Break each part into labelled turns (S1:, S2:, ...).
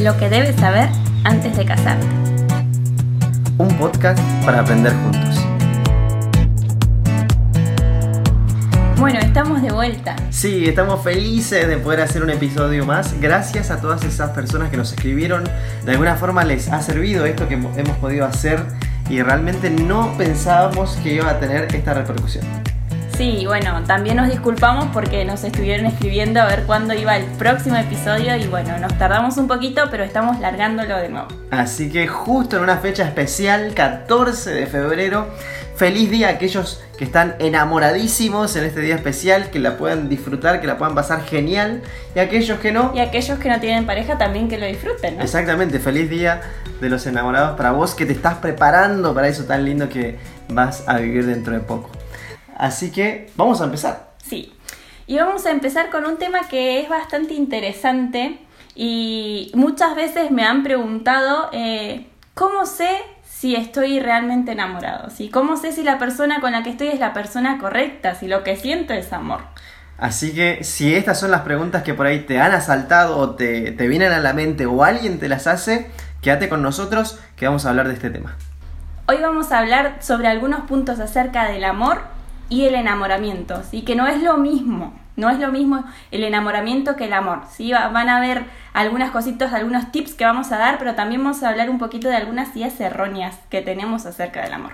S1: Lo que debes saber antes de casarte.
S2: Un podcast para aprender juntos.
S1: Bueno, estamos de vuelta.
S2: Sí, estamos felices de poder hacer un episodio más. Gracias a todas esas personas que nos escribieron. De alguna forma les ha servido esto que hemos podido hacer y realmente no pensábamos que iba a tener esta repercusión.
S1: Sí, bueno, también nos disculpamos porque nos estuvieron escribiendo a ver cuándo iba el próximo episodio y bueno, nos tardamos un poquito, pero estamos largándolo de nuevo.
S2: Así que justo en una fecha especial, 14 de febrero, feliz día a aquellos que están enamoradísimos en este día especial, que la puedan disfrutar, que la puedan pasar genial, y aquellos que no,
S1: Y aquellos que no tienen pareja también que lo disfruten, ¿no?
S2: Exactamente, feliz día de los enamorados para vos que te estás preparando para eso tan lindo que vas a vivir dentro de poco. Así que vamos a empezar.
S1: Sí. Y vamos a empezar con un tema que es bastante interesante y muchas veces me han preguntado eh, cómo sé si estoy realmente enamorado, ¿sí? ¿Cómo sé si la persona con la que estoy es la persona correcta, si lo que siento es amor?
S2: Así que si estas son las preguntas que por ahí te han asaltado o te, te vienen a la mente o alguien te las hace, quédate con nosotros que vamos a hablar de este tema.
S1: Hoy vamos a hablar sobre algunos puntos acerca del amor y el enamoramiento, ¿sí? que no es lo mismo, no es lo mismo el enamoramiento que el amor. ¿sí? Va- Van a ver algunas cositas, algunos tips que vamos a dar, pero también vamos a hablar un poquito de algunas ideas erróneas que tenemos acerca del amor.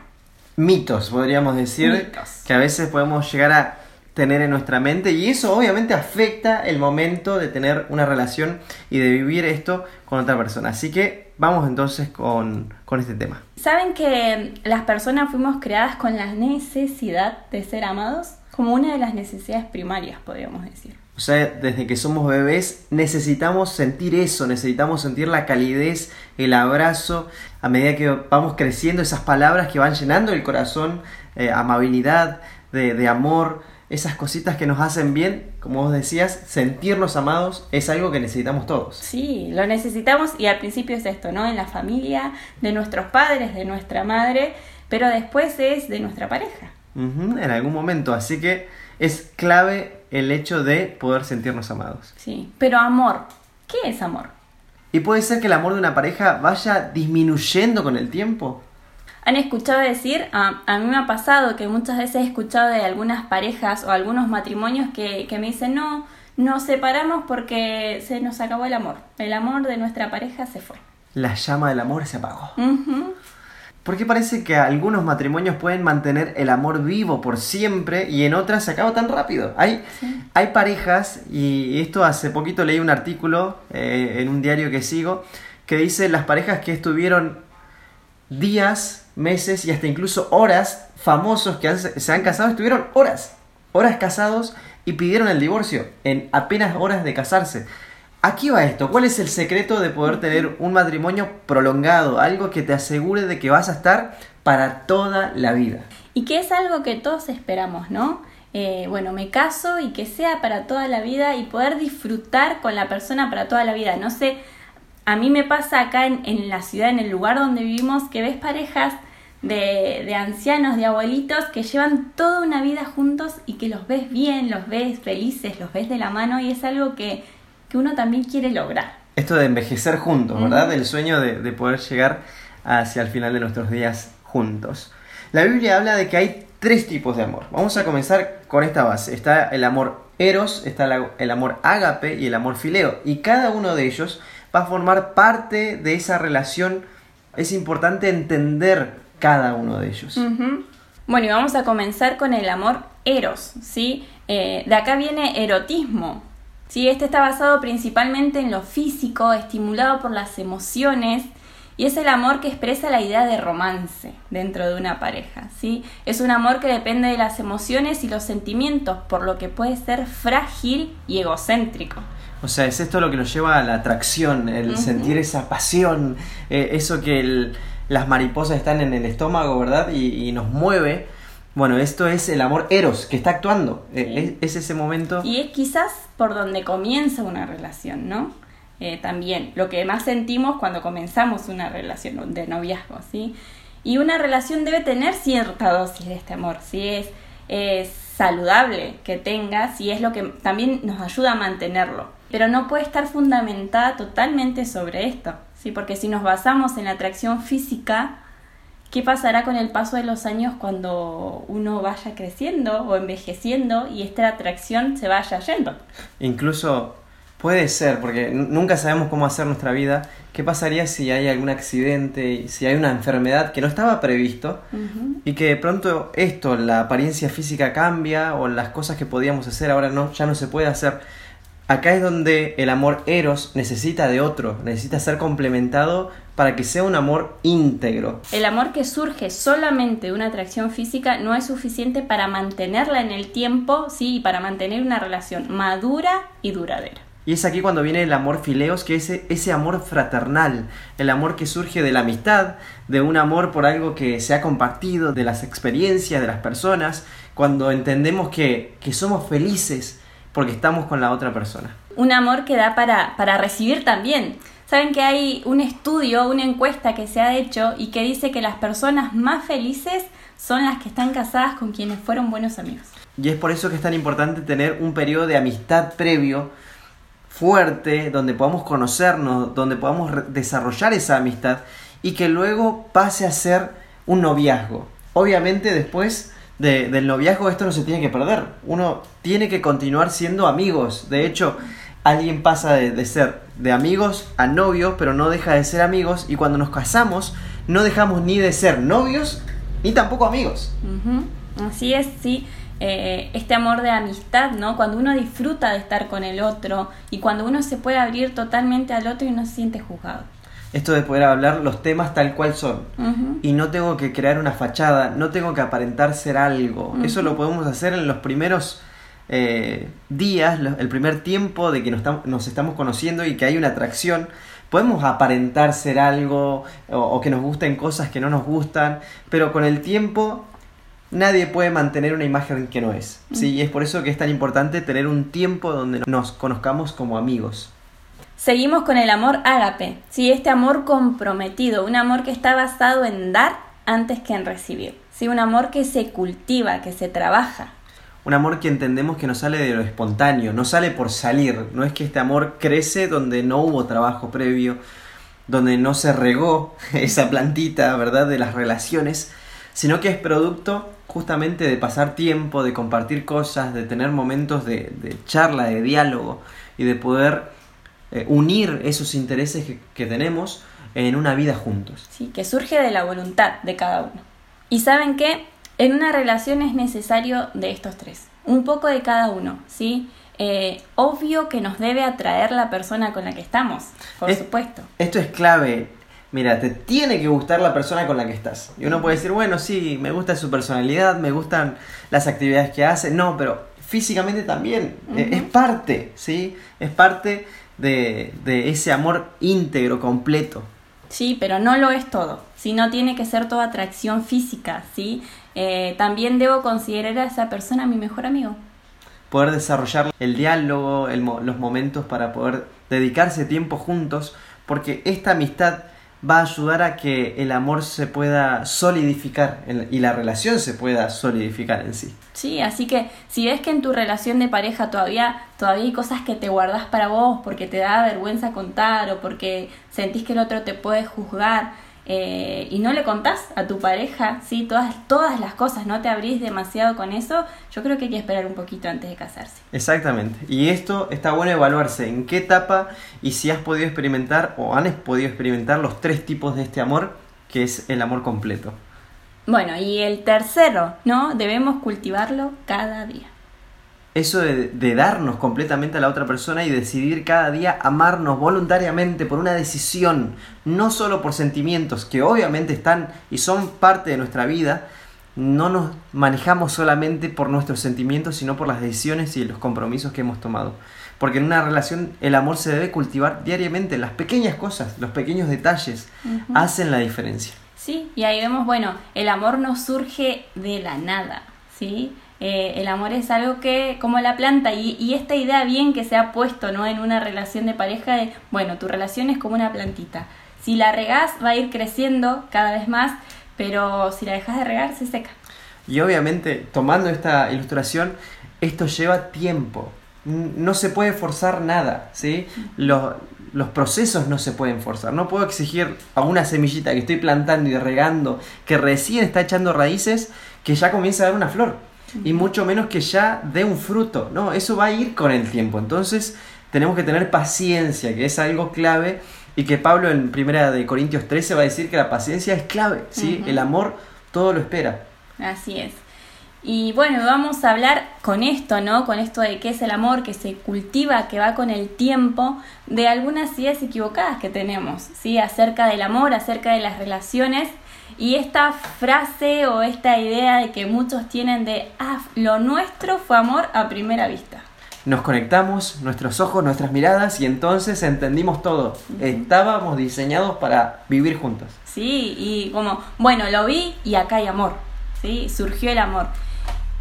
S2: Mitos, podríamos decir,
S1: Mitos.
S2: que a veces podemos llegar a tener en nuestra mente y eso obviamente afecta el momento de tener una relación y de vivir esto con otra persona. Así que vamos entonces con, con este tema.
S1: ¿Saben que las personas fuimos creadas con la necesidad de ser amados? Como una de las necesidades primarias, podríamos decir.
S2: O sea, desde que somos bebés necesitamos sentir eso, necesitamos sentir la calidez, el abrazo, a medida que vamos creciendo, esas palabras que van llenando el corazón, eh, amabilidad, de, de amor, esas cositas que nos hacen bien, como vos decías, sentirnos amados es algo que necesitamos todos.
S1: Sí, lo necesitamos y al principio es esto, ¿no? En la familia, de nuestros padres, de nuestra madre, pero después es de nuestra pareja.
S2: En algún momento, así que es clave el hecho de poder sentirnos amados.
S1: Sí, pero amor, ¿qué es amor?
S2: Y puede ser que el amor de una pareja vaya disminuyendo con el tiempo.
S1: ¿Han escuchado decir? A, a mí me ha pasado que muchas veces he escuchado de algunas parejas o algunos matrimonios que, que me dicen, no, nos separamos porque se nos acabó el amor. El amor de nuestra pareja se fue.
S2: La llama del amor se apagó.
S1: Ujú.
S2: Porque parece que algunos matrimonios pueden mantener el amor vivo por siempre y en otras se acaba tan rápido. Hay, hay parejas, y esto hace poquito leí un artículo eh, en un diario que sigo, que dice las parejas que estuvieron días, meses y hasta incluso horas famosos que se han casado, estuvieron horas, horas casados y pidieron el divorcio en apenas horas de casarse. Aquí va esto, ¿cuál es el secreto de poder tener un matrimonio prolongado? Algo que te asegure de que vas a estar para toda la vida.
S1: Y que es algo que todos esperamos, ¿no? Eh, bueno, me caso y que sea para toda la vida y poder disfrutar con la persona para toda la vida. No sé, a mí me pasa acá en, en la ciudad, en el lugar donde vivimos, que ves parejas de, de ancianos, de abuelitos, que llevan toda una vida juntos y que los ves bien, los ves felices, los ves de la mano y es algo que, que uno también quiere lograr.
S2: Esto de envejecer juntos, ¿verdad? El sueño de, de poder llegar hacia el final de nuestros días juntos. La Biblia habla de que hay tres tipos de amor. Vamos a comenzar con esta base. Está el amor eros, está el amor ágape y el amor fileo. Y cada uno de ellos va a formar parte de esa relación. Es importante entender cada uno de ellos.
S1: Bueno, y vamos a comenzar con el amor eros, ¿sí? Eh, de acá viene erotismo, ¿sí? Este está basado principalmente en lo físico, estimulado por las emociones, y es el amor que expresa la idea de romance dentro de una pareja, ¿sí? Es un amor que depende de las emociones y los sentimientos, por lo que puede ser frágil y egocéntrico.
S2: O sea, es esto lo que nos lleva a la atracción, el sentir esa pasión, eh, eso que el- las mariposas están en el estómago, ¿verdad? Y, y nos mueve. Bueno, esto es el amor eros que está actuando. Eh, es, es ese momento.
S1: Y es quizás por donde comienza una relación, ¿no? Eh, también, lo que más sentimos cuando comenzamos una relación de noviazgo, ¿sí? Y una relación debe tener cierta dosis de este amor, ¿sí? Es, es saludable que tengas y es lo que también nos ayuda a mantenerlo. Pero no puede estar fundamentada totalmente sobre esto, ¿sí? porque si nos basamos en la atracción física, ¿qué pasará con el paso de los años cuando uno vaya creciendo o envejeciendo y esta atracción se vaya yendo?
S2: Incluso puede ser, porque nunca sabemos cómo hacer nuestra vida. ¿Qué pasaría si hay algún accidente, si hay una enfermedad que no estaba previsto y que de pronto esto, la apariencia física cambia o las cosas que podíamos hacer ahora no, ya no se puede hacer? Acá es donde el amor eros necesita de otro, necesita ser complementado para que sea un amor íntegro.
S1: El amor que surge solamente de una atracción física no es suficiente para mantenerla en el tiempo, sí, y para mantener una relación madura y duradera.
S2: Y es aquí cuando viene el amor fileos, que es ese amor fraternal, el amor que surge de la amistad, de un amor por algo que se ha compartido, de las experiencias de las personas, cuando entendemos que, que somos felices porque estamos con la otra persona.
S1: Un amor que da para, para recibir también. Saben que hay un estudio, una encuesta que se ha hecho y que dice que las personas más felices son las que están casadas con quienes fueron buenos amigos.
S2: Y es por eso que es tan importante tener un periodo de amistad previo, fuerte, donde podamos conocernos, donde podamos desarrollar esa amistad y que luego pase a ser un noviazgo. Obviamente después del noviazgo esto no se tiene que perder. Uno tiene que continuar siendo amigos. De hecho, alguien pasa de, ser de amigos a novios, pero no deja de ser amigos. Y cuando nos casamos, no dejamos ni de ser novios ni tampoco amigos.
S1: Así es, sí. Eh, este amor de amistad, ¿no? Cuando uno disfruta de estar con el otro y cuando uno se puede abrir totalmente al otro y no se siente juzgado
S2: esto de poder hablar los temas tal cual son. Y no tengo que crear una fachada, no tengo que aparentar ser algo. Eso lo podemos hacer en los primeros eh, días, el primer tiempo de que nos, nos, estamos conociendo y que hay una atracción. Podemos aparentar ser algo o, que nos gusten cosas que no nos gustan, pero con el tiempo nadie puede mantener una imagen que no es. ¿sí? Y es por eso que es tan importante tener un tiempo donde nos conozcamos como amigos.
S1: Seguimos con el amor ágape, ¿sí? este amor comprometido, un amor que está basado en dar antes que en recibir, ¿sí? un amor que se cultiva, que se trabaja.
S2: Un amor que entendemos que no sale de lo espontáneo, no sale por salir, no es que este amor crece donde no hubo trabajo previo, donde no se regó esa plantita, ¿verdad?, de las relaciones, sino que es producto justamente de pasar tiempo, de compartir cosas, de tener momentos de, de charla, de diálogo y de poder eh, unir esos intereses que, tenemos en una vida juntos.
S1: Sí, que surge de la voluntad de cada uno. Y saben que en una relación es necesario de estos tres, un poco de cada uno, ¿sí? Eh, obvio que nos debe atraer la persona con la que estamos, por supuesto.
S2: Esto es clave. Mira, te tiene que gustar la persona con la que estás. Y uno puede decir, bueno, sí, me gusta su personalidad, me gustan las actividades que hace. No, pero físicamente también. Eh, es parte, ¿sí? Es parte de, ese amor íntegro, completo.
S1: Sí, pero no lo es todo. Si no tiene que ser toda atracción física, ¿sí? Eh, también debo considerar a esa persona mi mejor amigo.
S2: Poder desarrollar el diálogo, los momentos para poder dedicarse tiempo juntos, porque esta amistad va a ayudar a que el amor se pueda solidificar y la relación se pueda solidificar en sí.
S1: Sí, así que si ves que en tu relación de pareja todavía, todavía hay cosas que te guardas para vos porque te da vergüenza contar o porque sentís que el otro te puede juzgar, eh, y no le contás a tu pareja, ¿sí? Todas, todas las cosas, no te abrís demasiado con eso, yo creo que hay que esperar un poquito antes de casarse.
S2: Exactamente. Y esto está bueno evaluarse en qué etapa y si has podido experimentar o han podido experimentar los tres tipos de este amor, que es el amor completo.
S1: Bueno, y el tercero, ¿no? Debemos cultivarlo cada día
S2: eso de, darnos completamente a la otra persona y decidir cada día amarnos voluntariamente por una decisión, no solo por sentimientos que obviamente están y son parte de nuestra vida, no nos manejamos solamente por nuestros sentimientos, sino por las decisiones y los compromisos que hemos tomado. Porque en una relación el amor se debe cultivar diariamente, las pequeñas cosas, los pequeños detalles hacen la diferencia.
S1: Sí, y ahí vemos, bueno, el amor no surge de la nada, ¿sí? Eh, el amor es algo que, como la planta, y, esta idea bien que se ha puesto ¿no? en una relación de pareja de, bueno, tu relación es como una plantita. Si la regás va a ir creciendo cada vez más, pero si la dejas de regar se seca.
S2: Y obviamente, tomando esta ilustración, esto lleva tiempo. No se puede forzar nada, ¿sí? Los, procesos no se pueden forzar. No puedo exigir a una semillita que estoy plantando y regando, que recién está echando raíces, que ya comience a dar una flor. Y mucho menos que ya dé un fruto. No, eso va a ir con el tiempo. Entonces tenemos que tener paciencia, que es algo clave. Y que Pablo en primera de Corintios 13 va a decir que la paciencia es clave. ¿sí? El amor todo lo espera.
S1: Así es. Y bueno, vamos a hablar con esto, ¿no? Con esto de qué es el amor, que se cultiva, que va con el tiempo, de algunas ideas equivocadas que tenemos, ¿sí? Acerca del amor, acerca de las relaciones. Y esta frase o esta idea de que muchos tienen de, ah, lo nuestro fue amor a primera vista.
S2: Nos conectamos, nuestros ojos, nuestras miradas y entonces entendimos todo. Estábamos diseñados para vivir juntos.
S1: Sí, y como, bueno, lo vi y acá hay amor, ¿sí? Surgió el amor.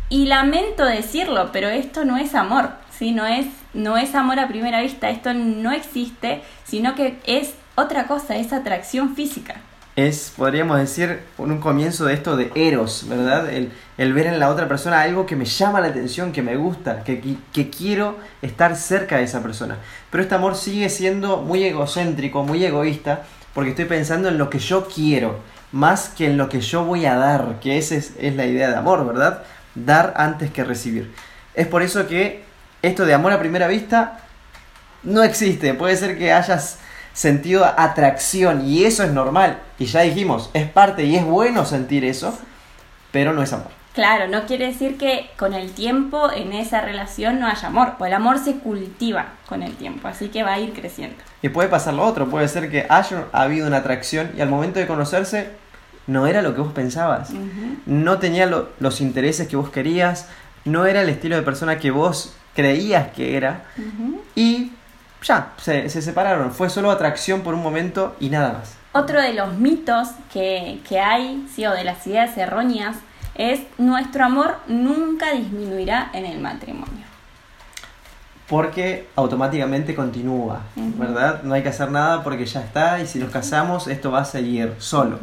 S1: Y lamento decirlo, pero esto no es amor, ¿sí? No es, no es amor a primera vista, esto no existe, sino que es otra cosa, es atracción física.
S2: Es, podríamos decir, un comienzo de esto de eros, ¿verdad? El, el, ver en la otra persona algo que me llama la atención, que me gusta, que, que, quiero estar cerca de esa persona. Pero este amor sigue siendo muy egocéntrico, muy egoísta, porque estoy pensando en lo que yo quiero, más que en lo que yo voy a dar, que esa es, es la idea de amor, ¿verdad? dar antes que recibir. Es por eso que esto de amor a primera vista no existe. Puede ser que hayas sentido atracción y eso es normal. Y ya dijimos, es parte y es bueno sentir eso, pero no es amor.
S1: Claro, no quiere decir que con el tiempo en esa relación no haya amor, o el amor se cultiva con el tiempo, así que va a ir creciendo.
S2: Y puede pasar lo otro, puede ser que haya habido una atracción y al momento de conocerse no era lo que vos pensabas, no tenía los intereses que vos querías, no era el estilo de persona que vos creías que era y ya, se, separaron, fue solo atracción por un momento y nada más.
S1: Otro de los mitos que, que hay, sí, o de las ideas erróneas, es nuestro amor nunca disminuirá en el matrimonio.
S2: Porque automáticamente continúa, ¿verdad? No hay que hacer nada porque ya está y si nos casamos esto va a seguir solo.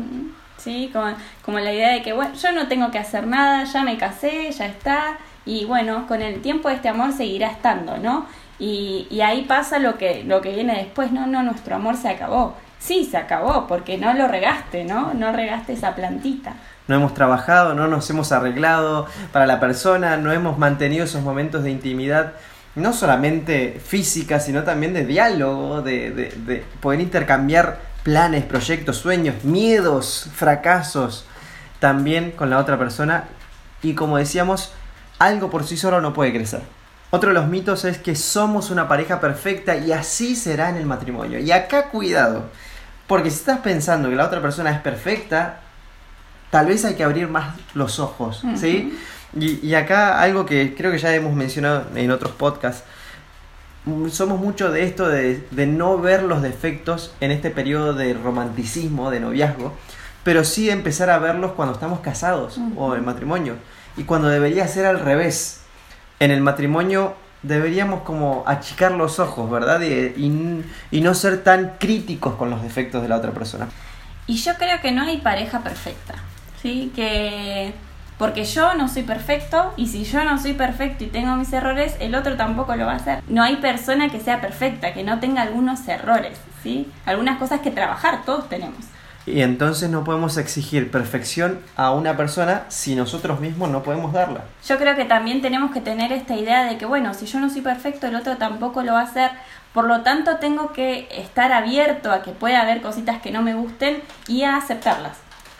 S1: ¿sí? Como, como la idea de que, bueno, yo no tengo que hacer nada, ya me casé, ya está, y bueno, con el tiempo este amor seguirá estando, ¿no? Y, ahí pasa lo que, lo que viene después, no, no, nuestro amor se acabó. Sí, se acabó, porque no lo regaste, ¿no? No regaste esa plantita.
S2: No hemos trabajado, no nos hemos arreglado para la persona, no hemos mantenido esos momentos de intimidad no solamente física, sino también de diálogo, de, de, de poder intercambiar planes, proyectos, sueños, miedos, fracasos, también con la otra persona. Y como decíamos, algo por sí solo no puede crecer. Otro de los mitos es que somos una pareja perfecta y así será en el matrimonio. Y acá cuidado, porque si estás pensando que la otra persona es perfecta, tal vez hay que abrir más los ojos, ¿sí? y, y acá algo que creo que ya hemos mencionado en otros podcasts, somos mucho de esto de, no ver los defectos en este periodo de romanticismo, de noviazgo, pero sí empezar a verlos cuando estamos casados o en matrimonio. Y cuando debería ser al revés. En el matrimonio deberíamos como achicar los ojos, ¿verdad? Y, y no ser tan críticos con los defectos de la otra persona.
S1: Y yo creo que no hay pareja perfecta, ¿sí? Que porque yo no soy perfecto y si yo no soy perfecto y tengo mis errores, el otro tampoco lo va a hacer. No hay persona que sea perfecta, que no tenga algunos errores, ¿sí? Algunas cosas que trabajar, todos tenemos.
S2: Y entonces no podemos exigir perfección a una persona si nosotros mismos no podemos darla.
S1: Yo creo que también tenemos que tener esta idea de que, bueno, si yo no soy perfecto, el otro tampoco lo va a hacer. Por lo tanto, tengo que estar abierto a que pueda haber cositas que no me gusten y a aceptarlas.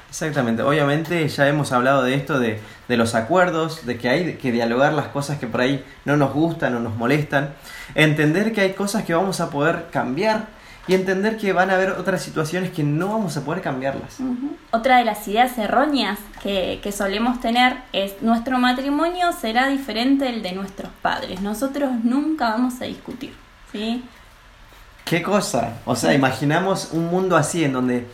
S2: Exactamente, obviamente ya hemos hablado de esto, de, de, los acuerdos, de que hay que dialogar las cosas que por ahí no nos gustan o nos molestan, entender que hay cosas que vamos a poder cambiar y entender que van a haber otras situaciones que no vamos a poder cambiarlas.
S1: Otra de las ideas erróneas que, que solemos tener es nuestro matrimonio será diferente del de nuestros padres, nosotros nunca vamos a discutir, ¿sí?
S2: ¿Qué cosa? O sea, imaginamos un mundo así en donde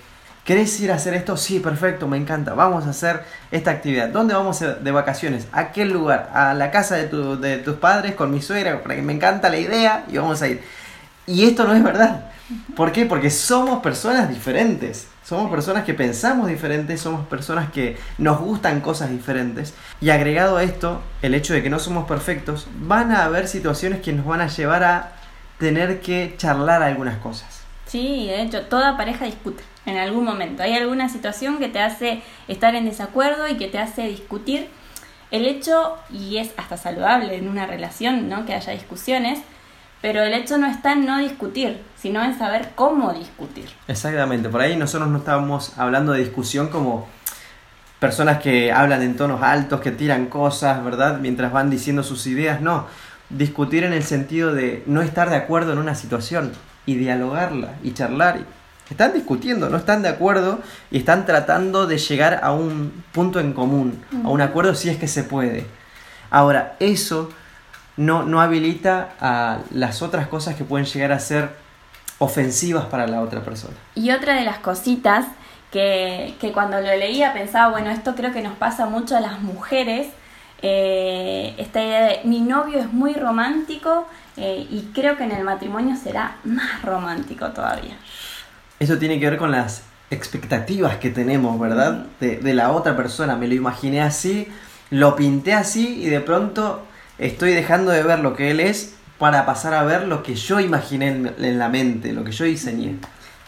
S2: ¿Querés ir a hacer esto? Sí, perfecto, me encanta. Vamos a hacer esta actividad. ¿Dónde vamos de vacaciones? ¿A qué lugar? A la casa de, tu, de tus padres con mi suegra, porque me encanta la idea y vamos a ir. Y esto no es verdad. ¿Por qué? Porque somos personas diferentes. Somos personas que pensamos diferentes, somos personas que nos gustan cosas diferentes. Y agregado a esto, el hecho de que no somos perfectos, van a haber situaciones que nos van a llevar a tener que charlar algunas cosas.
S1: Sí, de hecho, toda pareja discute en algún momento. Hay alguna situación que te hace estar en desacuerdo y que te hace discutir. El hecho, y es hasta saludable en una relación, ¿no? Que haya discusiones, pero el hecho no está en no discutir, sino en saber cómo discutir.
S2: Exactamente, por ahí nosotros no estábamos hablando de discusión como personas que hablan en tonos altos, que tiran cosas, ¿verdad? Mientras van diciendo sus ideas, no. Discutir en el sentido de no estar de acuerdo en una situación y dialogarla y charlar. Están discutiendo, no están de acuerdo y están tratando de llegar a un punto en común, a un acuerdo si es que se puede. Ahora, eso no, no habilita a las otras cosas que pueden llegar a ser ofensivas para la otra persona.
S1: Y otra de las cositas que, cuando lo leía pensaba, bueno, esto creo que nos pasa mucho a las mujeres, eh, esta idea de mi novio es muy romántico eh, y creo que en el matrimonio será más romántico todavía.
S2: Eso tiene que ver con las expectativas que tenemos, ¿verdad? De, de la otra persona. Me lo imaginé así, lo pinté así y de pronto estoy dejando de ver lo que él es para pasar a ver lo que yo imaginé en, la mente, lo que yo diseñé.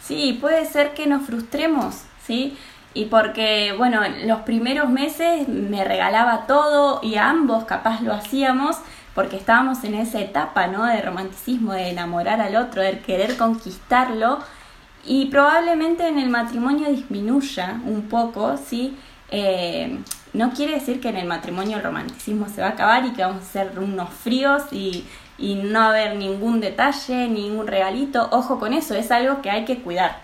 S1: Sí, puede ser que nos frustremos, ¿sí? Y porque, bueno, los primeros meses me regalaba todo y ambos capaz lo hacíamos porque estábamos en esa etapa, ¿no? De romanticismo, de enamorar al otro, de querer conquistarlo y probablemente en el matrimonio disminuya un poco, ¿sí? Eh, no quiere decir que en el matrimonio el romanticismo se va a acabar y que vamos a ser unos fríos y, y no haber ningún detalle, ningún regalito. Ojo con eso, es algo que hay que cuidar.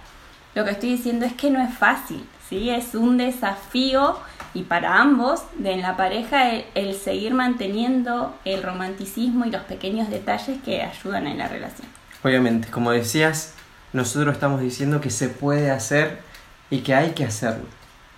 S1: Lo que estoy diciendo es que no es fácil, ¿sí? Es un desafío y para ambos de en la pareja el, seguir manteniendo el romanticismo y los pequeños detalles que ayudan en la relación.
S2: Obviamente, como decías, nosotros estamos diciendo que se puede hacer y que hay que hacerlo.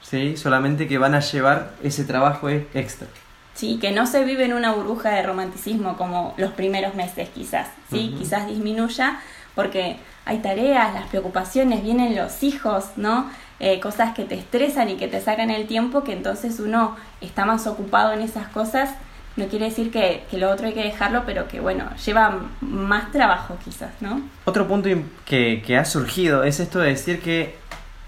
S2: ¿Sí? Solamente que van a llevar ese trabajo extra.
S1: Sí, que no se vive en una burbuja de romanticismo como los primeros meses quizás, ¿sí? Quizás disminuya porque hay tareas, las preocupaciones, vienen los hijos, ¿no? Eh, cosas que te estresan y que te sacan el tiempo, que entonces uno está más ocupado en esas cosas. No quiere decir que, que lo otro hay que dejarlo, pero que bueno, lleva más trabajo quizás, ¿no?
S2: Otro punto que, que ha surgido es esto de decir que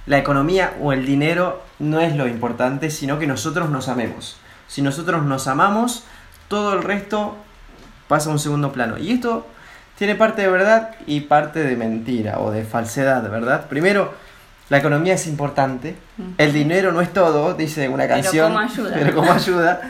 S2: la economía o el dinero no es lo importante, sino que nosotros nos amemos. Si nosotros nos amamos, todo el resto pasa a un segundo plano. Y esto tiene parte de verdad y parte de mentira o de falsedad, ¿verdad? Primero, la economía es importante, el dinero no es todo, dice una canción,
S1: pero como ayuda.
S2: Pero como ayuda.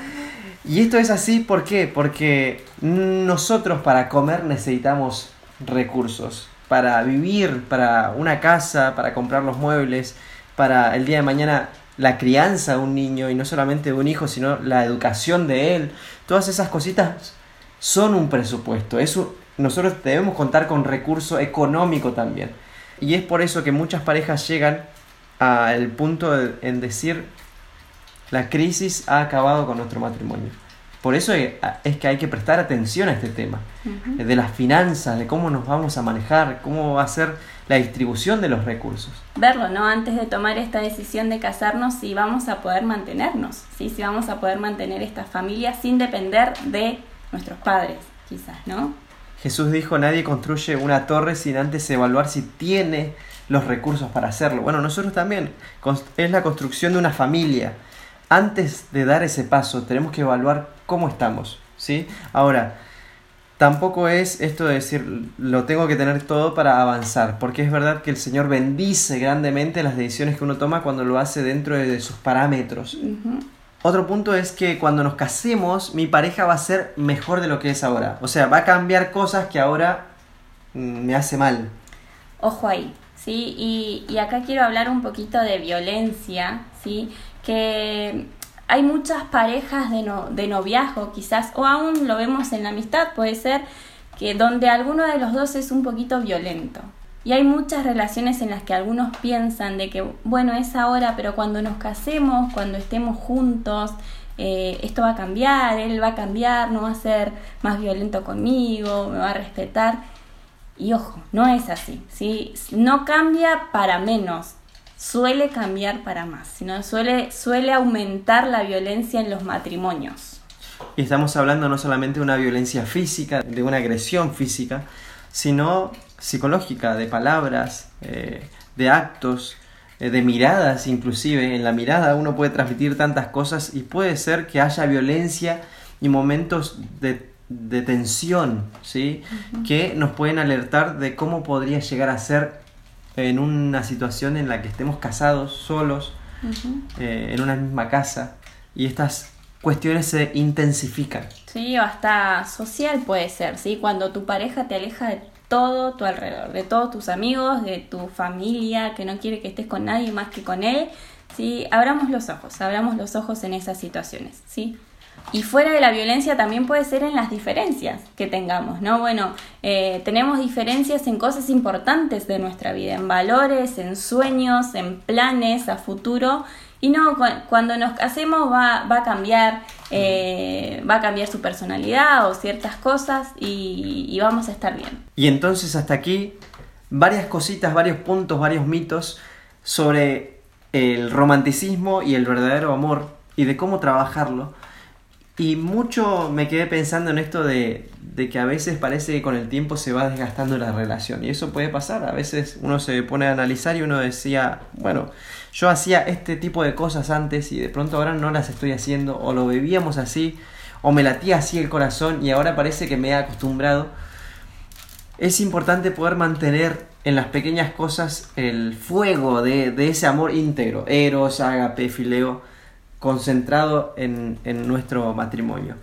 S2: Y esto es así, ¿por qué? Porque nosotros para comer necesitamos recursos, para vivir, para una casa, para comprar los muebles, para el día de mañana la crianza de un niño y no solamente de un hijo, sino la educación de él. Todas esas cositas son un presupuesto. Eso, nosotros debemos contar con recurso económico también. Y es por eso que muchas parejas llegan al punto de, en decir, la crisis ha acabado con nuestro matrimonio. Por eso es que hay que prestar atención a este tema, de las finanzas, de cómo nos vamos a manejar, cómo va a ser la distribución de los recursos.
S1: Verlo, ¿no? Antes de tomar esta decisión de casarnos, si vamos a poder mantenernos, ¿sí? si vamos a poder mantener esta familia sin depender de nuestros padres, quizás, ¿no?
S2: Jesús dijo, nadie construye una torre sin antes evaluar si tiene los recursos para hacerlo. Bueno, nosotros también, es la construcción de una familia antes de dar ese paso tenemos que evaluar cómo estamos, ¿sí? Ahora, tampoco es esto de decir lo tengo que tener todo para avanzar, porque es verdad que el Señor bendice grandemente las decisiones que uno toma cuando lo hace dentro de sus parámetros. Otro punto es que cuando nos casemos, mi pareja va a ser mejor de lo que es ahora. O sea, va a cambiar cosas que ahora mm, me hace mal.
S1: Ojo ahí, ¿sí? Y, y acá quiero hablar un poquito de violencia, ¿sí? Que hay muchas parejas de, no, de noviazgo quizás, o aún lo vemos en la amistad, puede ser que donde alguno de los dos es un poquito violento. Y hay muchas relaciones en las que algunos piensan de que, bueno, es ahora, pero cuando nos casemos, cuando estemos juntos, eh, esto va a cambiar, él va a cambiar, no va a ser más violento conmigo, me va a respetar. Y ojo, no es así, ¿sí? No cambia para menos, suele cambiar para más, sino suele, suele aumentar la violencia en los matrimonios.
S2: Y estamos hablando no solamente de una violencia física, de una agresión física, sino psicológica, de palabras, eh, de actos, eh, de miradas inclusive. En la mirada uno puede transmitir tantas cosas y puede ser que haya violencia y momentos de, tensión, ¿sí? Que nos pueden alertar de cómo podría llegar a ser en una situación en la que estemos casados, solos, eh, en una misma casa, y estas cuestiones se intensifican.
S1: Sí, o hasta social puede ser, ¿sí? Cuando tu pareja te aleja de todo tu alrededor, de todos tus amigos, de tu familia, que no quiere que estés con nadie más que con él, ¿sí? Abramos los ojos, abramos los ojos en esas situaciones, ¿sí? Y fuera de la violencia también puede ser en las diferencias que tengamos, ¿no? Bueno, eh, tenemos diferencias en cosas importantes de nuestra vida, en valores, en sueños, en planes a futuro. Y no, cuando nos casemos va, va a cambiar, eh, va a cambiar su personalidad o ciertas cosas y, y vamos a estar bien.
S2: Y entonces hasta aquí varias cositas, varios puntos, varios mitos sobre el romanticismo y el verdadero amor y de cómo trabajarlo y mucho me quedé pensando en esto de, que a veces parece que con el tiempo se va desgastando la relación. Y eso puede pasar. A veces uno se pone a analizar y uno decía, bueno, yo hacía este tipo de cosas antes y de pronto ahora no las estoy haciendo. O lo bebíamos así, o me latía así el corazón y ahora parece que me he acostumbrado. Es importante poder mantener en las pequeñas cosas el fuego de, de ese amor íntegro. Eros, agape, fileo concentrado en, nuestro matrimonio.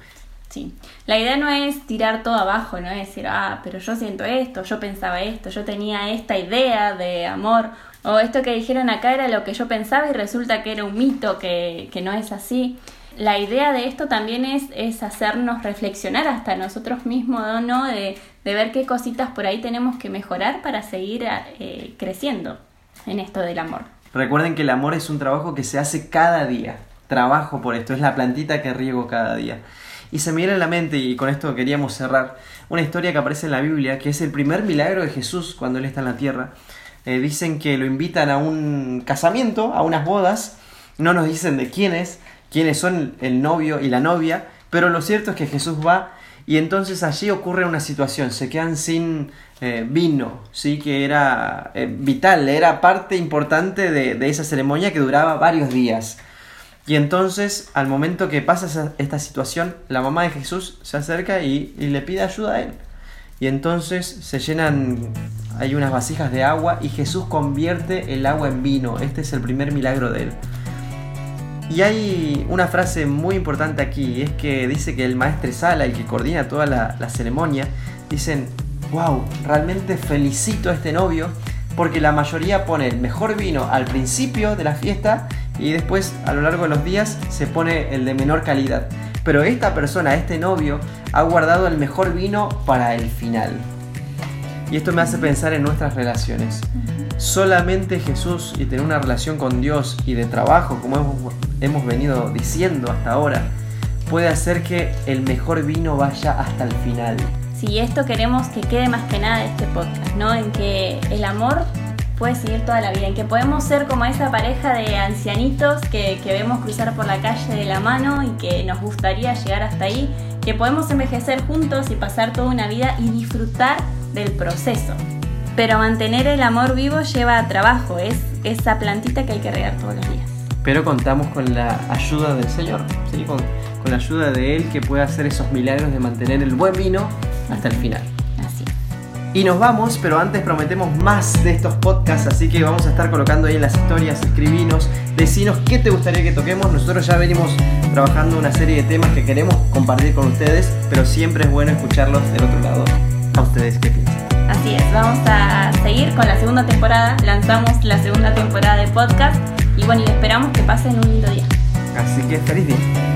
S1: Sí, la idea no es tirar todo abajo, no es decir, ah, pero yo siento esto, yo pensaba esto, yo tenía esta idea de amor, o esto que dijeron acá era lo que yo pensaba y resulta que era un mito, que, no es así. La idea de esto también es, es hacernos reflexionar hasta nosotros mismos, ¿no? De, de, ver qué cositas por ahí tenemos que mejorar para seguir eh, creciendo en esto del amor.
S2: Recuerden que el amor es un trabajo que se hace cada día trabajo por esto, es la plantita que riego cada día. Y se me viene en la mente, y con esto queríamos cerrar, una historia que aparece en la Biblia, que es el primer milagro de Jesús cuando Él está en la tierra. Eh, dicen que lo invitan a un casamiento, a unas bodas, no nos dicen de quiénes, quiénes son el novio y la novia, pero lo cierto es que Jesús va y entonces allí ocurre una situación, se quedan sin eh, vino, ¿sí? que era eh, vital, era parte importante de, de esa ceremonia que duraba varios días. Y entonces, al momento que pasa esta situación, la mamá de Jesús se acerca y, le pide ayuda a él. Y entonces se llenan, hay unas vasijas de agua y Jesús convierte el agua en vino. Este es el primer milagro de él. Y hay una frase muy importante aquí, es que dice que el maestro Sala, el que coordina toda la, la ceremonia, dicen, wow, realmente felicito a este novio porque la mayoría pone el mejor vino al principio de la fiesta y después a lo largo de los días se pone el de menor calidad. Pero esta persona, este novio, ha guardado el mejor vino para el final. Y esto me hace pensar en nuestras relaciones. Solamente Jesús y tener una relación con Dios y de trabajo, como hemos, hemos venido diciendo hasta ahora, puede hacer que el mejor vino vaya hasta el final.
S1: Sí, esto queremos que quede más que nada de este podcast, ¿no? En que el amor puede seguir toda la vida, en que podemos ser como esa pareja de ancianitos que, vemos cruzar por la calle de la mano y que nos gustaría llegar hasta ahí, que podemos envejecer juntos y pasar toda una vida y disfrutar del proceso. Pero mantener el amor vivo lleva trabajo, es esa plantita que hay que regar todos los días.
S2: Pero contamos con la ayuda del Señor, ¿sí? con, con la ayuda de Él que puede hacer esos milagros de mantener el buen vino hasta el final. Y nos vamos, pero antes prometemos más de estos podcasts, así que vamos a estar colocando ahí en las historias, escribinos, decinos qué te gustaría que toquemos. Nosotros ya venimos trabajando una serie de temas que queremos compartir con ustedes, pero siempre es bueno escucharlos del otro lado. ¿A ustedes qué piensan?
S1: Así es, vamos a seguir con la segunda temporada, lanzamos la segunda temporada de podcast y bueno, y esperamos que pasen un lindo día.
S2: Así que feliz día.